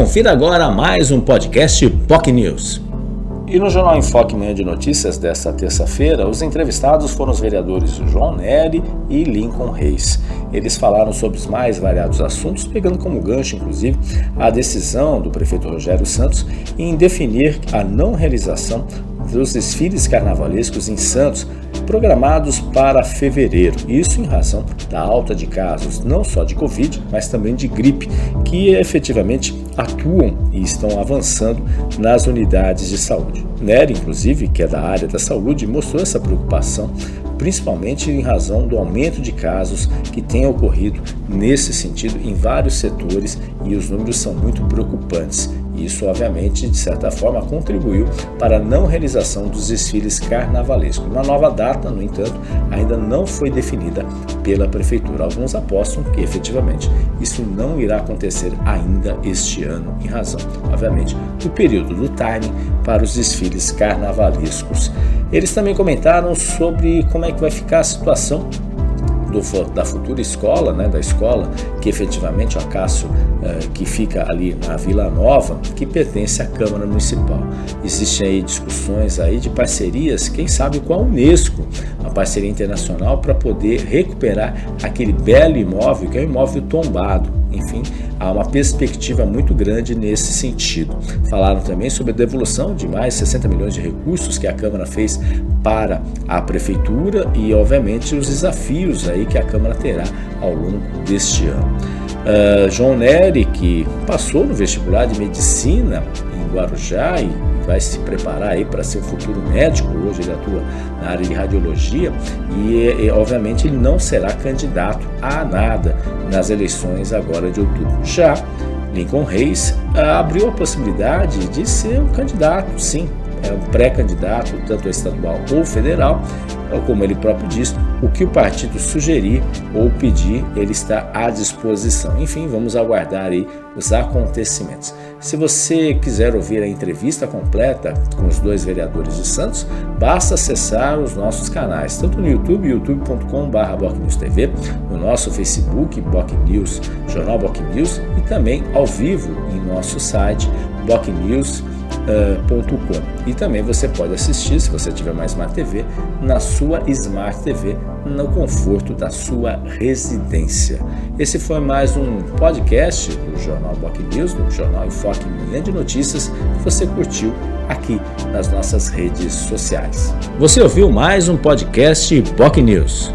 Confira agora mais um podcast POC News. E no Jornal Enfoque Manhã de Notícias desta terça-feira, os entrevistados foram os vereadores João Nery e Lincoln Reis. Eles falaram sobre os mais variados assuntos, pegando como gancho, inclusive, a decisão do prefeito Rogério Santos em definir a não realização dos desfiles carnavalescos em Santos programados para fevereiro. Isso em razão da alta de casos, não só de Covid, mas também de gripe, que efetivamente atuam e estão avançando nas unidades de saúde. Nery, inclusive, que é da área da saúde, mostrou essa preocupação principalmente em razão do aumento de casos que tem ocorrido nesse sentido em vários setores e os números são muito preocupantes. Isso, obviamente, de certa forma, contribuiu para a não realização dos desfiles carnavalescos. Uma nova data, no entanto, ainda não foi definida pela Prefeitura. Alguns apostam que, efetivamente, isso não irá acontecer ainda este ano, em razão, obviamente, do período do timing para os desfiles carnavalescos. Eles também comentaram sobre como é que vai ficar a situação do, da futura escola, né, da escola que efetivamente o Acácio, que fica ali na Vila Nova, que pertence à Câmara Municipal. Existem aí discussões aí de parcerias, quem sabe com a Unesco, uma parceria internacional para poder recuperar aquele belo imóvel que é um imóvel tombado enfim, há uma perspectiva muito grande nesse sentido. Falaram também sobre a devolução de mais 60 milhões de recursos que a Câmara fez para a Prefeitura e, obviamente, os desafios aí que a Câmara terá ao longo deste ano. Uh, João Nery, que passou no vestibular de Medicina em Guarujá e vai se preparar aí para ser um futuro médico, hoje ele atua na área de radiologia e, e, obviamente ele não será candidato a nada nas eleições agora de outubro. Já Lincoln Reis ah, abriu a possibilidade de ser um candidato, sim, é um pré-candidato, tanto estadual ou federal, como ele próprio disse, o que o partido sugerir ou pedir, ele está à disposição. Enfim, vamos aguardar aí os acontecimentos. Se você quiser ouvir a entrevista completa com os dois vereadores de Santos, basta acessar os nossos canais, tanto no YouTube, youtube.com.br no nosso Facebook, BocNews, Jornal BocNews, e também ao vivo em nosso site, BocNews.com Uh, e também você pode assistir, se você tiver mais uma TV, na sua Smart TV, no conforto da sua residência. Esse foi mais um podcast do Jornal Boc News, do Jornal Enfoque Manhã de Notícias, que você curtiu aqui nas nossas redes sociais. Você ouviu mais um podcast Boc News.